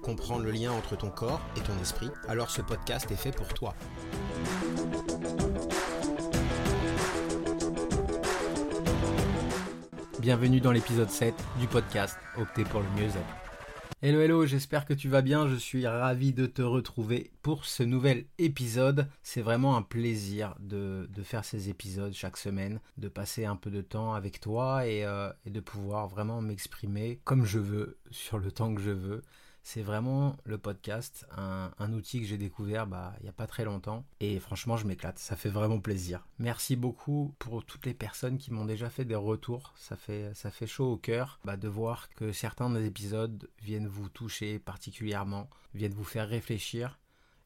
comprendre le lien entre ton corps et ton esprit, alors ce podcast est fait pour toi. Bienvenue dans l'épisode 7 du podcast Opter pour le mieux-être. Hello hello, j'espère que tu vas bien, je suis ravi de te retrouver pour ce nouvel épisode. C'est vraiment un plaisir de, faire ces épisodes chaque semaine, de passer un peu de temps avec toi et, euh, et de pouvoir vraiment m'exprimer comme je veux, sur le temps que je veux. C'est vraiment le podcast, un, outil que j'ai découvert bah, il n'y a pas très longtemps. Et franchement, je m'éclate. Ça fait vraiment plaisir. Merci beaucoup pour toutes les personnes qui m'ont déjà fait des retours. Ça fait, ça fait chaud au cœur bah, de voir que certains des épisodes viennent vous toucher particulièrement, viennent vous faire réfléchir.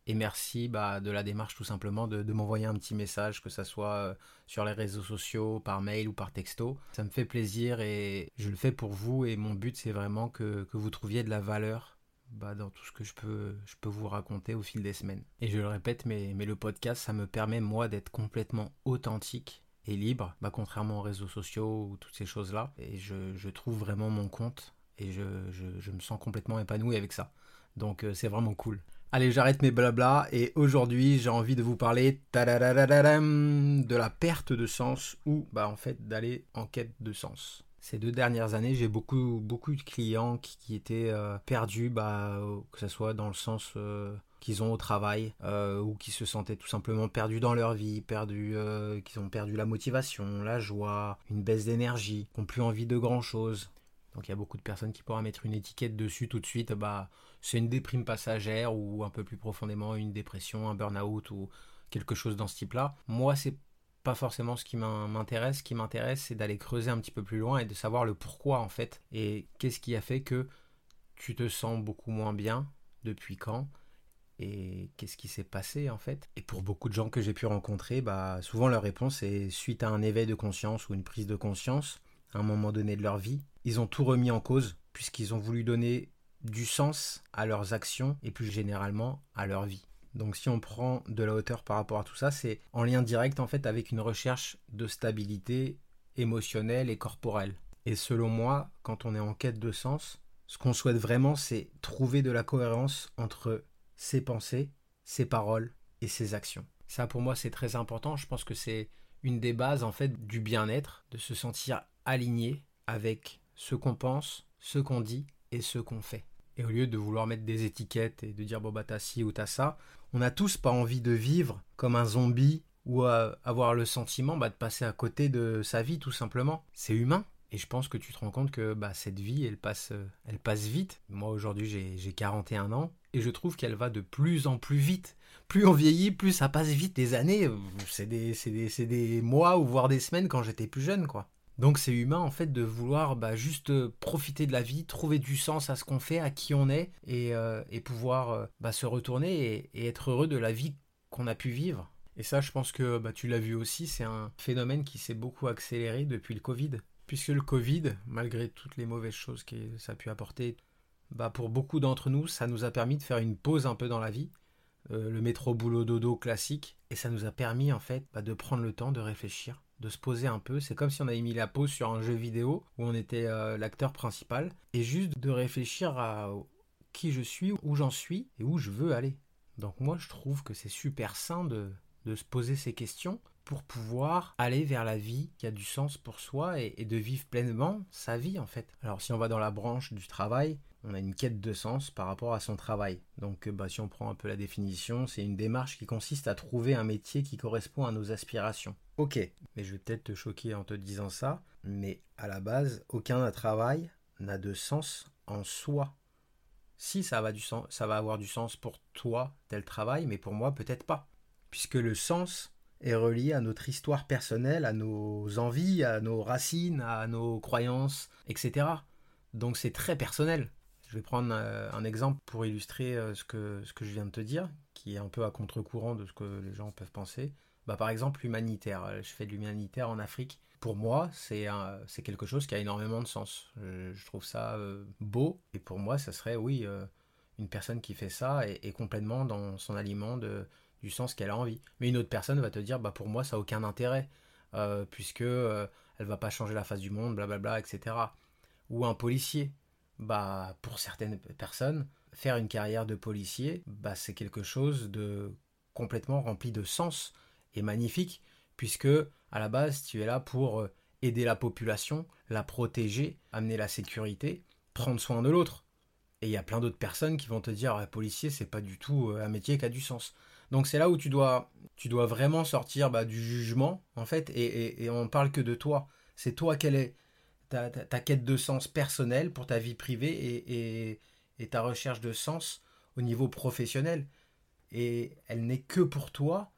Et merci bah, de la démarche tout simplement de, m'envoyer un petit message, que ce soit euh, sur les réseaux sociaux, par mail ou par texto. Ça me fait plaisir et je le fais pour vous et mon but c'est vraiment que, que vous trouviez de la valeur bah, dans tout ce que je peux, je peux vous raconter au fil des semaines. Et je le répète, mais, mais le podcast, ça me permet moi d'être complètement authentique et libre, bah, contrairement aux réseaux sociaux ou toutes ces choses-là. Et je, je, trouve vraiment mon compte et je, je, me sens complètement épanoui avec ça. Donc euh, c'est vraiment cool. Allez, j'arrête mes blabla et aujourd'hui j'ai envie de vous parler de la perte de sens ou bah en fait d'aller en quête de sens ces deux dernières années, j'ai beaucoup, beaucoup de clients qui, étaient euh, perdus, bah, que ce soit dans le sens euh, qu'ils ont au travail euh, ou qui se sentaient tout simplement perdus dans leur vie, perdus, qui ont perdu la motivation, la joie, une baisse d'énergie, qui n'ont plus envie de grand chose. Donc il y a beaucoup de personnes qui pourraient mettre une étiquette dessus tout de suite, bah, c'est une déprime passagère ou un peu plus profondément une dépression, un burn-out ou quelque chose dans ce type-là. Moi, c'est pas forcément ce qui m'intéresse. Ce qui m'intéresse, c'est d'aller creuser un petit peu plus loin et de savoir le pourquoi en fait. Et qu'est-ce qui a fait que tu te sens beaucoup moins bien, depuis quand et qu'est-ce qui s'est passé en fait Et pour beaucoup de gens que j'ai pu rencontrer, bah, souvent leur réponse est suite à un éveil de conscience ou une prise de conscience un moment donné de leur vie. Ils ont tout remis en cause puisqu'ils ont voulu donner du sens à leurs actions et plus généralement à leur vie. Donc si on prend de la hauteur par rapport à tout ça, c'est en lien direct en fait avec une recherche de stabilité émotionnelle et corporelle. Et selon moi, quand on est en quête de sens, ce qu'on souhaite vraiment, c'est trouver de la cohérence entre ses pensées, ses paroles et ses actions. Ça pour moi c'est très important, je pense que c'est une des bases en fait du bien-être, de se sentir aligné avec ce qu'on pense, ce qu'on dit et ce qu'on fait. Et au lieu de vouloir mettre des étiquettes et de dire bon bah t'as ci ou t'as ça, on n'a tous pas envie de vivre comme un zombie ou avoir le sentiment bah, de passer à côté de sa vie tout simplement. C'est humain. Et je pense que tu te rends compte que bah, cette vie, elle passe, elle passe vite. Moi aujourd'hui j'ai 41 ans et je trouve qu'elle va de plus en plus vite. Plus on vieillit, plus ça passe vite. Des années, c'est des, des, des mois ou voire des semaines quand j'étais plus jeune quoi. Donc c'est humain en fait de vouloir bah, juste euh, profiter de la vie, trouver du sens à ce qu'on fait, à qui on est, et, euh, pouvoir euh, bah, se retourner et, être heureux de la vie qu'on a pu vivre. Et ça je pense que bah, tu l'as vu aussi, c'est un phénomène qui s'est beaucoup accéléré depuis le Covid. Puisque le Covid, malgré toutes les mauvaises choses que ça a pu apporter, bah, pour beaucoup d'entre nous, ça nous a permis de faire une pause un peu dans la vie. le métro boulot dodo classique. Et ça nous a permis en fait de prendre le temps de réfléchir de se poser un peu. C'est comme si on avait mis la pause sur un jeu vidéo où on était euh, l'acteur principal et juste de réfléchir à qui je suis, où j'en suis et où je veux aller. Donc moi je trouve que c'est super sain de, de, se poser ces questions pour pouvoir aller vers la vie qui a du sens pour soi et, et de vivre pleinement sa vie en fait. Alors si on va dans la branche du travail, on a une quête de sens par rapport à son travail. Donc euh, bah, si on prend un peu la définition, c'est une démarche qui consiste à trouver un métier qui correspond à nos aspirations. Ok, mais je vais peut-être te choquer en te disant ça, mais à la base, aucun travail n'a de sens en soi. Si ça va, avoir du sens pour toi, tel travail, mais pour moi peut-être pas. Puisque le sens est relié à notre histoire personnelle, à nos envies, à nos racines, à nos croyances, etc. Donc c'est très personnel Je vais prendre un exemple pour illustrer ce que, ce que je viens de te dire, qui est un peu à contre-courant de ce que les gens peuvent penser. Bah, par exemple, l'humanitaire. Je fais de l'humanitaire en Afrique. Pour moi, c'est quelque chose qui a énormément de sens. Je, trouve ça beau. Et pour moi, ça serait, oui, une personne qui fait ça est, complètement dans son aliment de, du sens qu'elle a envie. Mais une autre personne va te dire, bah pour moi ça n'a aucun intérêt, euh, puisque euh, elle va pas changer la face du monde, blablabla, etc. Ou un policier, bah pour certaines personnes, faire une carrière de policier, bah c'est quelque chose de complètement rempli de sens et magnifique, puisque à la base tu es là pour euh, aider la population, la protéger, amener la sécurité, prendre soin de l'autre. Et il y a plein d'autres personnes qui vont te dire, ah, policier, c'est pas du tout euh, un métier qui a du sens. Donc c'est là où tu dois, tu dois vraiment sortir bah, du jugement, en fait, et, et, on parle que de toi. C'est toi quelle est ta, quête de sens personnel pour ta vie privée et, ta recherche de sens au niveau professionnel. Et elle n'est que pour toi,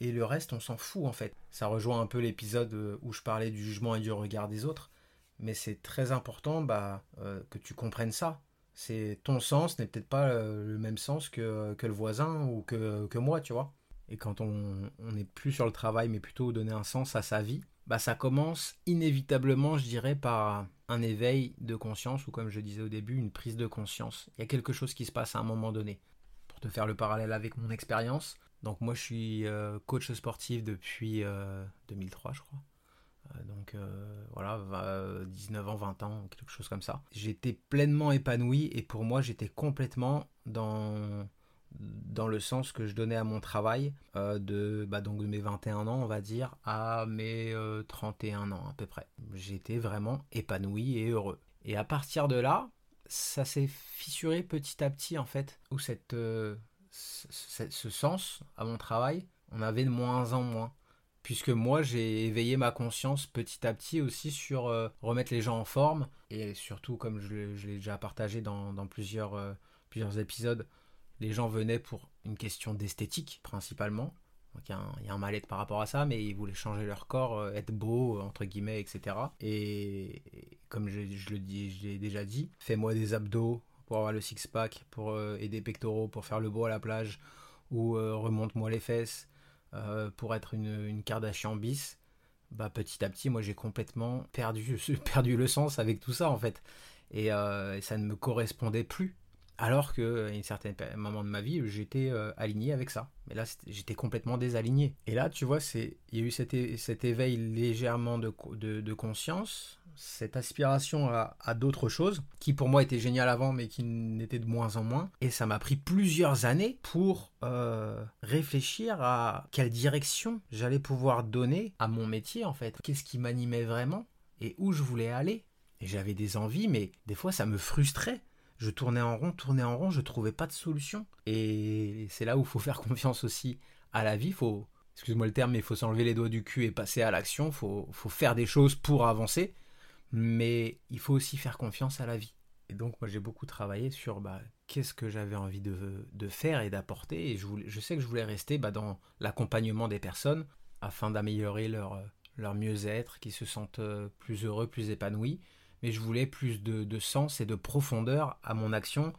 et le reste, on s'en fout, en fait. Ça rejoint un peu l'épisode euh, où je parlais du jugement et du regard des autres, mais c'est très important bah, euh, que tu comprennes ça c'est ton sens n'est peut-être pas euh, le même sens que, le voisin ou que, moi, tu vois. Et quand on n'est plus sur le travail, mais plutôt donner un sens à sa vie, bah ça commence inévitablement, je dirais, par un éveil de conscience, ou comme je disais au début, une prise de conscience. Il y a quelque chose qui se passe à un moment donné. Pour te faire le parallèle avec mon expérience, donc moi je suis euh, coach sportif depuis 2003, euh, je crois. Euh, donc voilà, 19 ans, 20 ans, quelque chose comme ça. J'étais pleinement épanoui et pour moi j'étais complètement dans dans le sens que je donnais à mon travail euh, de, bah donc de mes 21 ans on va dire à mes 31 ans à peu près. J'étais vraiment épanoui et heureux. Et à partir de là, ça s'est fissuré petit à petit en fait, où cette, ce sens à mon travail, on avait de moins en moins puisque moi j'ai éveillé ma conscience petit à petit aussi sur euh, remettre les gens en forme et surtout comme je, l'ai déjà partagé dans, euh, plusieurs épisodes les gens venaient pour une question d'esthétique principalement donc il y, a un, mal-être par rapport à ça mais ils voulaient changer leur corps euh, être beau entre guillemets etc et, comme je, le dis je l'ai déjà dit fais-moi des abdos pour avoir le six pack pour aider des pectoraux pour faire le beau à la plage ou remonte-moi les fesses euh, pour être une, Kardashian bis, bah, petit à petit, moi j'ai complètement perdu, perdu le sens avec tout ça en fait. Euh, et, ça ne me correspondait plus. Alors que à une certaine moment de ma vie, j'étais euh, aligné avec ça. Mais là, j'étais complètement désaligné. Et là, tu vois, il y a eu cet, éveil légèrement de, conscience cette aspiration à, d'autres choses, qui pour moi était génial avant, mais qui n'était de moins en moins. Et ça m'a pris plusieurs années pour euh, réfléchir à quelle direction j'allais pouvoir donner à mon métier, en fait. Qu'est-ce qui m'animait vraiment et où je voulais aller. Et j'avais des envies, mais des fois ça me frustrait. Je tournais en rond, tournais en rond, je trouvais pas de solution. Et c'est là où il faut faire confiance aussi à la vie. Faut, excuse-moi le terme, mais il faut s'enlever les doigts du cul et passer à l'action. Faut, faut faire des choses pour avancer mais il faut aussi faire confiance à la vie. Et donc moi j'ai beaucoup travaillé sur bah, qu'est-ce que j'avais envie de, faire et d'apporter. Et je, je, sais que je voulais rester bah, dans l'accompagnement des personnes afin d'améliorer leur, leur mieux-être, qu'ils se sentent euh, plus heureux, plus épanouis. Mais je voulais plus de, de sens et de profondeur à mon action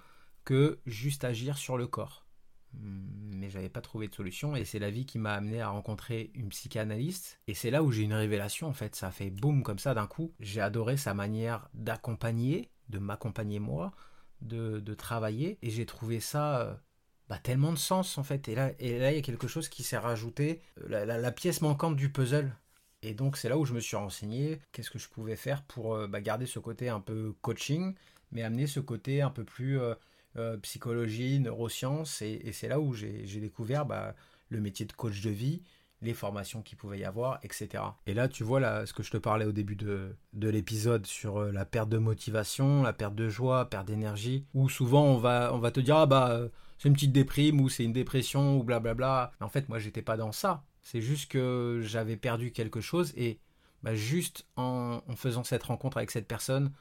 que juste agir sur le corps. Mais j'avais pas trouvé de solution et c'est la vie qui m'a amené à rencontrer une psychanalyste. Et c'est là où j'ai une révélation en fait. Ça a fait boum comme ça d'un coup. J'ai adoré sa manière d'accompagner de m'accompagner moi de, de, travailler. Et j'ai trouvé ça euh, bah, tellement de sens en fait. Et là et là il y a quelque chose qui s'est rajouté. Euh, la, pièce manquante du puzzle et donc c'est là où je me suis renseigné qu'est-ce que je pouvais faire pour euh, bah, garder ce côté un peu coaching mais amener ce côté un peu plus euh, psychologie, neurosciences, et, c'est là où j'ai découvert bah, le métier de coach de vie, les formations qu'il pouvait y avoir, etc. Et là, tu vois là, ce que je te parlais au début de, l'épisode sur euh, la perte de motivation, la perte de joie, perte d'énergie, où souvent on va, on va te dire, ah bah, euh, c'est une petite déprime, ou c'est une dépression, ou blablabla. En fait, moi, j'étais pas dans ça. C'est juste que j'avais perdu quelque chose, et bah, juste en, faisant cette rencontre avec cette personne,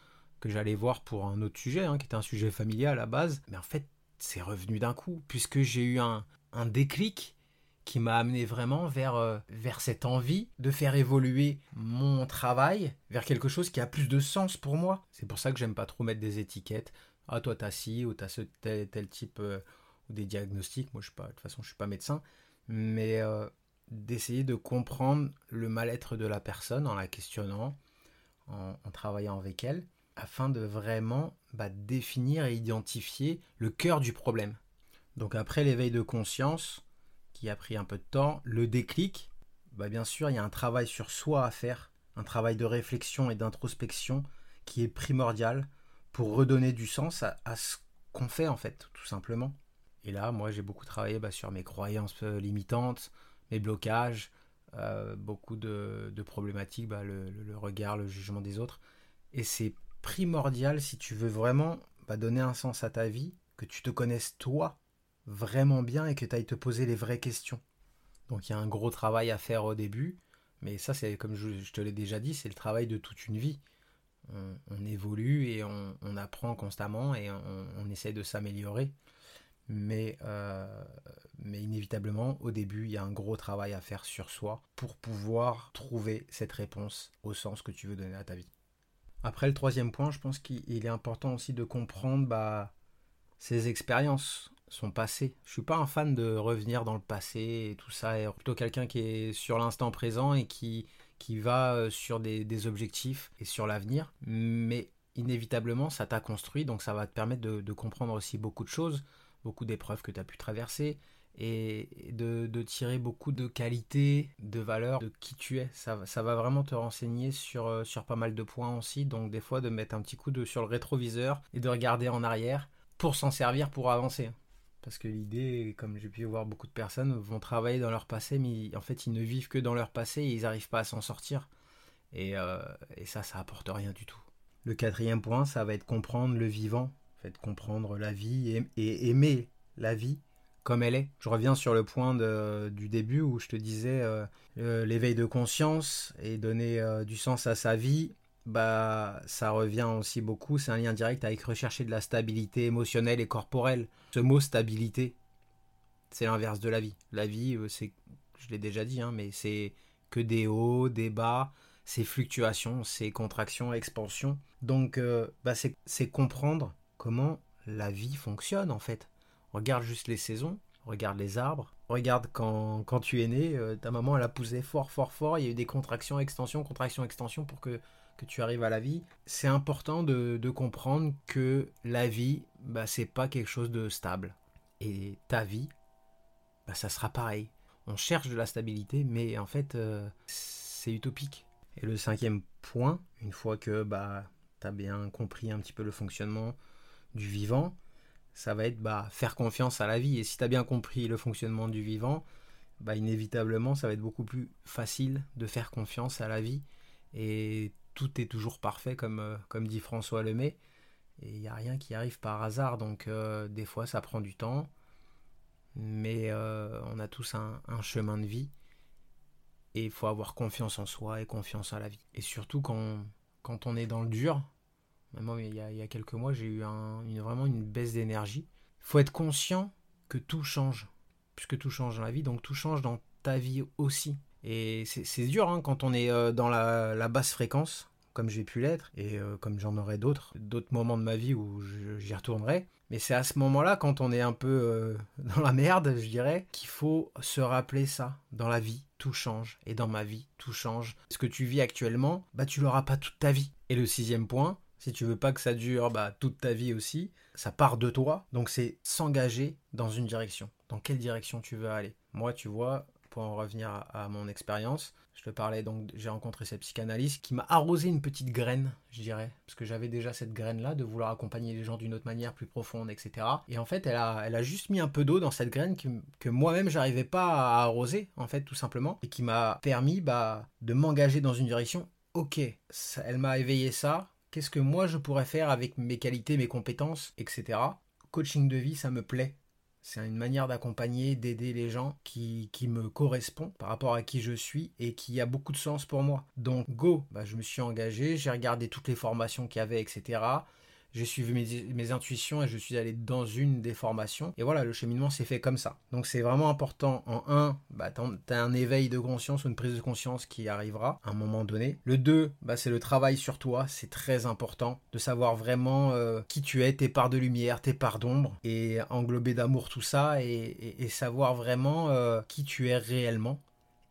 que j'allais voir pour un autre sujet, hein, qui était un sujet familial à la base. Mais en fait, c'est revenu d'un coup, puisque j'ai eu un, déclic qui m'a amené vraiment vers, euh, vers cette envie de faire évoluer mon travail vers quelque chose qui a plus de sens pour moi. C'est pour ça que j'aime pas trop mettre des étiquettes. Ah, toi, t'as ci ou t'as ce tel, tel type euh, ou des diagnostics. Moi, je suis pas, de toute façon, je suis pas médecin, mais euh, d'essayer de comprendre le mal-être de la personne en la questionnant, en, travaillant avec elle, afin de vraiment bah, définir et identifier le cœur du problème. Donc après l'éveil de conscience, qui a pris un peu de temps, le déclic, bah, bien sûr, il y a un travail sur soi à faire, un travail de réflexion et d'introspection qui est primordial pour redonner du sens à, ce qu'on fait en fait, tout simplement. Et là, moi, j'ai beaucoup travaillé bah, sur mes croyances euh, limitantes, mes blocages, euh, beaucoup de, problématiques, bah, le, regard, le jugement des autres. Et c'est primordial si tu veux vraiment bah, donner un sens à ta vie, que tu te connaisses toi vraiment bien et que tu ailles te poser les vraies questions. Donc il y a un gros travail à faire au début, mais ça c'est comme je, te l'ai déjà dit, c'est le travail de toute une vie. On, évolue et on, apprend constamment et on, essaie de s'améliorer. Mais, euh, mais inévitablement, au début, il y a un gros travail à faire sur soi pour pouvoir trouver cette réponse au sens que tu veux donner à ta vie. Après, le troisième point, je pense qu'il est important aussi de comprendre bah, ses expériences son passé. Je suis pas un fan de revenir dans le passé et tout ça, et plutôt quelqu'un qui est sur l'instant présent et qui, qui va euh, sur des, objectifs et sur l'avenir. Mais inévitablement, ça t'a construit, donc ça va te permettre de, comprendre aussi beaucoup de choses, beaucoup d'épreuves que tu as pu traverser, et de, tirer beaucoup de qualités, de valeurs, de qui tu es. Ça, va vraiment te renseigner sur, euh, sur pas mal de points aussi, donc des fois de mettre un petit coup de, sur le rétroviseur et de regarder en arrière pour s'en servir pour avancer. Parce que l'idée, comme j'ai pu voir beaucoup de personnes, vont travailler dans leur passé, mais en fait, ils ne vivent que dans leur passé et ils n'arrivent pas à s'en sortir. Et, euh, et, ça, ça apporte rien du tout. Le quatrième point, ça va être comprendre le vivant, fait, comprendre la vie et, aimer la vie comme elle est. Je reviens sur le point du début où je te disais euh, l'éveil de conscience et donner euh, du sens à sa vie bah ça revient aussi beaucoup, c'est un lien direct avec rechercher de la stabilité émotionnelle et corporelle. Ce mot stabilité, c'est l'inverse de la vie. La vie, euh, c'est, je l'ai déjà dit, hein, mais c'est que des hauts, des bas, c'est fluctuations, c'est contractions, expansions. Donc euh, bah, c'est comprendre comment la vie fonctionne en fait. Regarde juste les saisons, regarde les arbres, regarde quand, quand tu es né, euh, ta maman elle a poussé fort fort fort, il y a eu des contractions, extensions, contractions, extensions pour que que tu arrives à la vie, c'est important de, comprendre que la vie, bah, c'est pas quelque chose de stable. Et ta vie, bah, ça sera pareil. On cherche de la stabilité, mais en fait, euh, c'est utopique. Et le cinquième point, une fois que bah, tu as bien compris un petit peu le fonctionnement du vivant, ça va être bah, faire confiance à la vie. Et si tu as bien compris le fonctionnement du vivant, bah, inévitablement, ça va être beaucoup plus facile de faire confiance à la vie. Et tout est toujours parfait, comme, euh, comme dit François Lemay. Et il n'y a rien qui arrive par hasard, donc euh, des fois ça prend du temps. Mais euh, on a tous un, chemin de vie. Et il faut avoir confiance en soi et confiance à la vie. Et surtout quand, quand on est dans le dur, moi il y a, quelques mois j'ai eu une, vraiment une baisse d'énergie. Il faut être conscient que tout change. Puisque tout change dans la vie, donc tout change dans ta vie aussi. Et c'est dur hein, quand on est euh, dans la, basse fréquence, comme j'ai pu l'être, et euh, comme j'en aurai d'autres, d'autres moments de ma vie où j'y retournerai. Mais c'est à ce moment-là, quand on est un peu euh, dans la merde, je dirais, qu'il faut se rappeler ça. Dans la vie, tout change. Et dans ma vie, tout change. Ce que tu vis actuellement, bah tu l'auras pas toute ta vie. Et le sixième point, si tu veux pas que ça dure bah, toute ta vie aussi, ça part de toi. Donc c'est s'engager dans une direction. Dans quelle direction tu veux aller? Moi, tu vois, pour en revenir à, mon expérience, je te parlais donc, j'ai rencontré cette psychanalyste qui m'a arrosé une petite graine, je dirais, parce que j'avais déjà cette graine-là de vouloir accompagner les gens d'une autre manière, plus profonde, etc. Et en fait, elle a, elle a juste mis un peu d'eau dans cette graine que, moi-même j'arrivais pas à arroser, en fait, tout simplement, et qui m'a permis bah, de m'engager dans une direction. Ok, elle m'a éveillé ça. Qu'est-ce que moi je pourrais faire avec mes qualités, mes compétences, etc. Coaching de vie, ça me plaît c'est une manière d'accompagner, d'aider les gens qui, me correspond par rapport à qui je suis et qui a beaucoup de sens pour moi. Donc go, bah, je me suis engagé, j'ai regardé toutes les formations qu'il y avait, etc. j'ai suivi mes, intuitions et je suis allé dans une des formations. Et voilà, le cheminement s'est fait comme ça. Donc c'est vraiment important. En un, bah, tu as un éveil de conscience ou une prise de conscience qui arrivera à un moment donné. Le 2, bah, c'est le travail sur toi. C'est très important de savoir vraiment euh, qui tu es, tes parts de lumière, tes parts d'ombre, et englober d'amour tout ça et, savoir vraiment euh, qui tu es réellement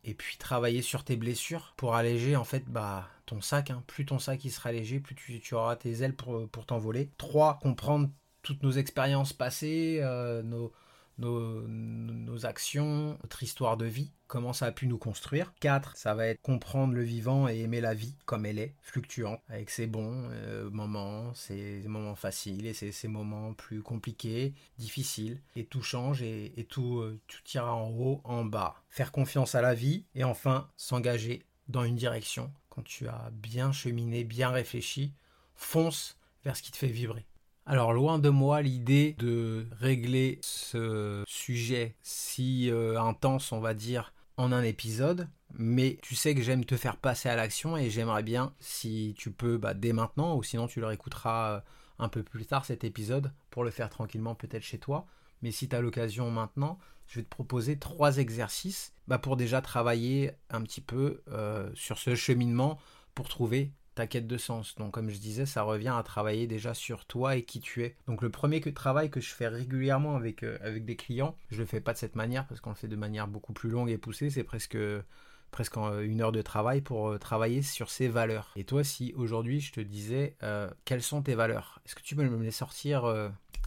et puis travailler sur tes blessures pour alléger en fait bah ton sac. Hein. Plus ton sac sera léger, plus tu, auras tes ailes pour, pour t'envoler. 3. Comprendre toutes nos expériences passées, euh, nos, nos, actions, notre histoire de vie, comment ça a pu nous construire. 4. Ça va être comprendre le vivant et aimer la vie comme elle est, fluctuante, avec ses bons euh, moments, ses moments faciles et ses, moments plus compliqués, difficiles. Et tout change et, tout, euh, tout en haut, en bas. Faire confiance à la vie et enfin s'engager dans une direction. Quand tu as bien cheminé, bien réfléchi, fonce vers ce qui te fait vibrer. Alors loin de moi l'idée de régler ce sujet si euh, intense, on va dire, en un épisode, mais tu sais que j'aime te faire passer à l'action et j'aimerais bien, si tu peux, bah, dès maintenant, ou sinon tu le réécouteras euh, un peu plus tard cet épisode pour le faire tranquillement peut-être chez toi. Mais si tu as l'occasion maintenant, je vais te proposer trois exercices bah, pour déjà travailler un petit peu euh, sur ce cheminement pour trouver ta quête de sens. Donc comme je disais, ça revient à travailler déjà sur toi et qui tu es. Donc le premier que, travail que je fais régulièrement avec, euh, avec des clients, je le fais pas de cette manière parce qu'on le fait de manière beaucoup plus longue et poussée, c'est presque presque une heure de travail pour euh, travailler sur ses valeurs. Et toi, si aujourd'hui je te disais euh, quelles sont tes valeurs, est-ce que tu peux me les sortir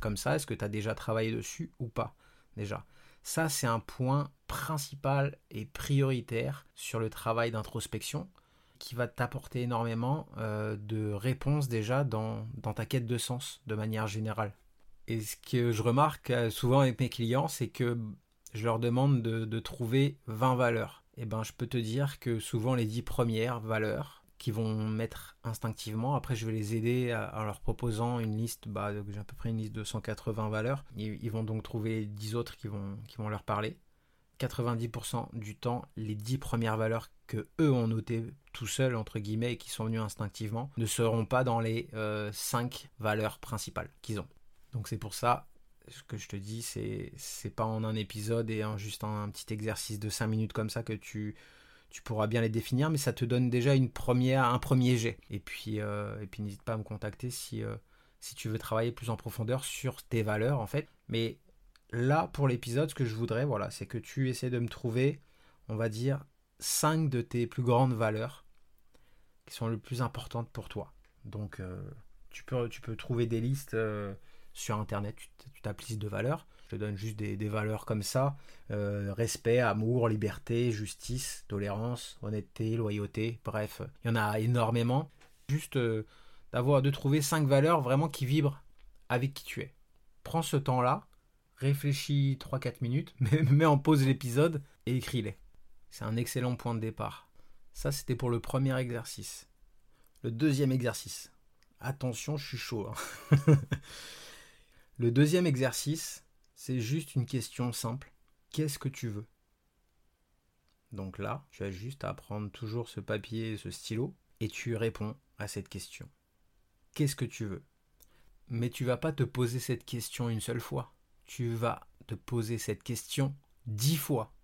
comme ça? Est-ce que tu as déjà travaillé dessus ou pas Déjà? Ça, c'est un point principal et prioritaire sur le travail d'introspection qui va t'apporter énormément euh, de réponses déjà dans, ta quête de sens de manière générale. Et ce que je remarque euh, souvent avec mes clients, c'est que je leur demande de, trouver 20 valeurs. Et eh ben je peux te dire que souvent les 10 premières valeurs qui vont mettre instinctivement, après je vais les aider en leur proposant une liste, bah, j'ai à peu près une liste de 180 valeurs. Ils, ils vont donc trouver 10 autres qui vont, qui vont leur parler. 90% du temps, les 10 premières valeurs que eux ont notées tout seuls, entre guillemets, et qui sont venues instinctivement, ne seront pas dans les 5 euh, valeurs principales qu'ils ont. Donc c'est pour ça, que je te dis, c'est, pas en un épisode et en juste un, petit exercice de 5 minutes comme ça que tu, pourras bien les définir, mais ça te donne déjà une première, un premier jet. Et puis, euh, n'hésite pas à me contacter si, euh, si tu veux travailler plus en profondeur sur tes valeurs, en fait. Mais là, pour l'épisode, ce que je voudrais, voilà, c'est que tu essaies de me trouver, on va dire, 5 de tes plus grandes valeurs qui sont les plus importantes pour toi. Donc, euh, tu, peux, tu peux trouver des listes euh, sur Internet, tu tapes liste de valeurs. Je te donne juste des, valeurs comme ça. Euh, respect, amour, liberté, justice, tolérance, honnêteté, loyauté, bref, il y en a énormément. Juste d'avoir de trouver 5 valeurs vraiment qui vibrent avec qui tu es. Prends ce temps-là réfléchis 3-4 minutes, mets en pause l'épisode et écris-les. C'est un excellent point de départ. Ça, c'était pour le premier exercice. Le deuxième exercice. Attention, je suis chaud. Hein. le deuxième exercice, c'est juste une question simple. Qu'est-ce que tu veux? Donc là, tu as juste à prendre toujours ce papier et ce stylo et tu réponds à cette question. Qu'est-ce que tu veux? Mais tu vas pas te poser cette question une seule fois tu vas te poser cette question dix fois.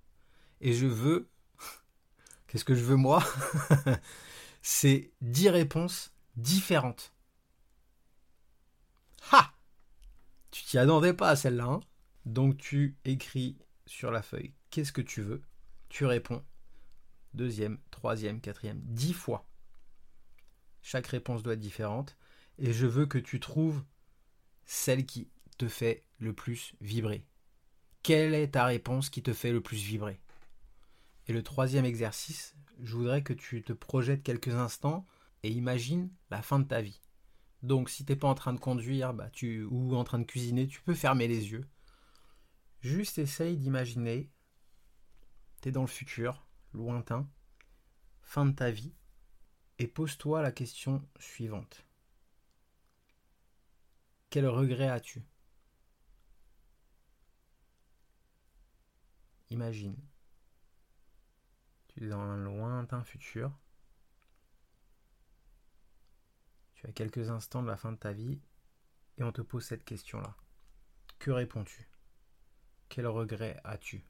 Et je veux... Qu'est-ce que je veux moi C'est dix réponses différentes. Ha Tu t'y attendais pas à celle-là. Hein? Donc tu écris sur la feuille qu'est-ce que tu veux? Tu réponds deuxième, troisième, quatrième, dix fois. Chaque réponse doit être différente. Et je veux que tu trouves celle qui te fait le plus vibrer? Quelle est ta réponse qui te fait le plus vibrer? Et le troisième exercice, je voudrais que tu te projettes quelques instants et imagine la fin de ta vie. Donc si tu n'es pas en train de conduire bah, ou en train de cuisiner, tu peux fermer les yeux. Juste essaye d'imaginer, tu es dans le futur, lointain, fin de ta vie, et pose-toi la question suivante. Quel regret as-tu? Imagine, tu es dans un lointain futur, tu as quelques instants de la fin de ta vie et on te pose cette question-là. Que réponds-tu? Quel regret as-tu?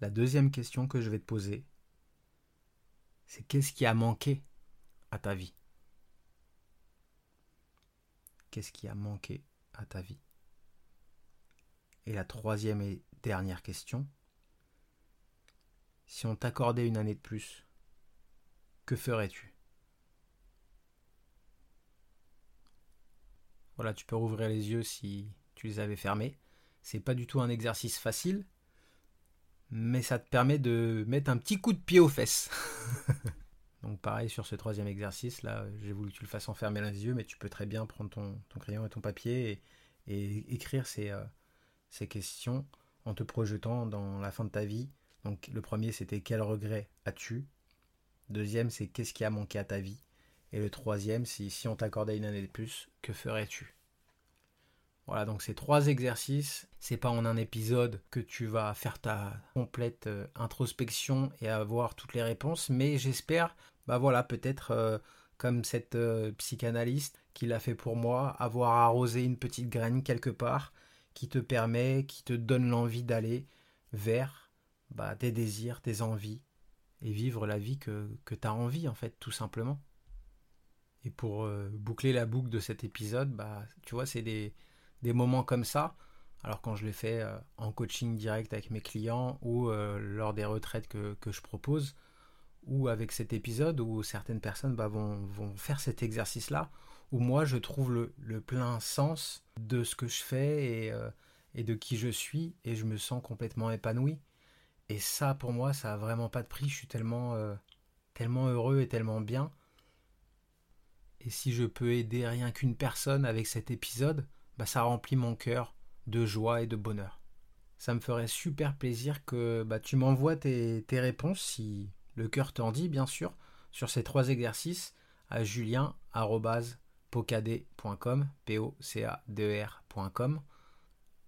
La deuxième question que je vais te poser, c'est qu'est-ce qui a manqué à ta vie? Qu'est-ce qui a manqué à ta vie? Et la troisième et dernière question, si on t'accordait une année de plus, que ferais-tu? Voilà, tu peux rouvrir les yeux si tu les avais fermés. C'est pas du tout un exercice facile, mais ça te permet de mettre un petit coup de pied aux fesses. Donc pareil sur ce troisième exercice, là, j'ai voulu que tu le fasses en fermer les yeux, mais tu peux très bien prendre ton, crayon et ton papier et, écrire ces, euh, ces questions en te projetant dans la fin de ta vie. Donc le premier c'était quel regret as-tu? Deuxième c'est qu'est-ce qui a manqué à ta vie? Et le troisième c'est si on t'accordait une année de plus, que ferais-tu? Voilà, donc ces trois exercices, c'est pas en un épisode que tu vas faire ta complète euh, introspection et avoir toutes les réponses, mais j'espère, bah voilà, peut-être euh, comme cette euh, psychanalyste qui l'a fait pour moi, avoir arrosé une petite graine quelque part qui te permet, qui te donne l'envie d'aller vers bah, des désirs, des envies, et vivre la vie que, que tu as envie, en fait, tout simplement. Et pour boucler la boucle de cet épisode, bah, tu vois, c'est des, des moments comme ça. Alors quand je les fais euh, en coaching direct avec mes clients ou euh, lors des retraites que, je propose, ou avec cet épisode où certaines personnes bah, vont, faire cet exercice-là, où moi je trouve le, plein sens de ce que je fais et, euh, et, de qui je suis, et je me sens complètement épanoui. Et ça pour moi ça a vraiment pas de prix, je suis tellement, tellement heureux et tellement bien. Et si je peux aider rien qu'une personne avec cet épisode, bah, ça remplit mon cœur de joie et de bonheur. Ça me ferait super plaisir que bah, tu m'envoies tes, réponses, si le cœur t'en dit, bien sûr, sur ces trois exercices à julien.pocadé.com, p o c a d e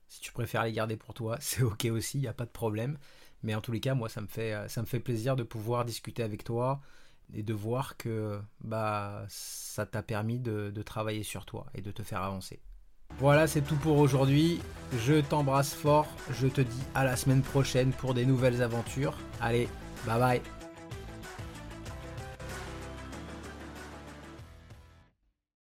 Si tu préfères les garder pour toi, c'est ok aussi, il n'y a pas de problème. Mais en tous les cas, moi, ça me fait, ça me fait plaisir de pouvoir discuter avec toi et de voir que bah, ça t'a permis de travailler sur toi et de te faire avancer. Voilà, c'est tout pour aujourd'hui. Je t'embrasse fort. Je te dis à la semaine prochaine pour des nouvelles aventures. Allez, bye bye.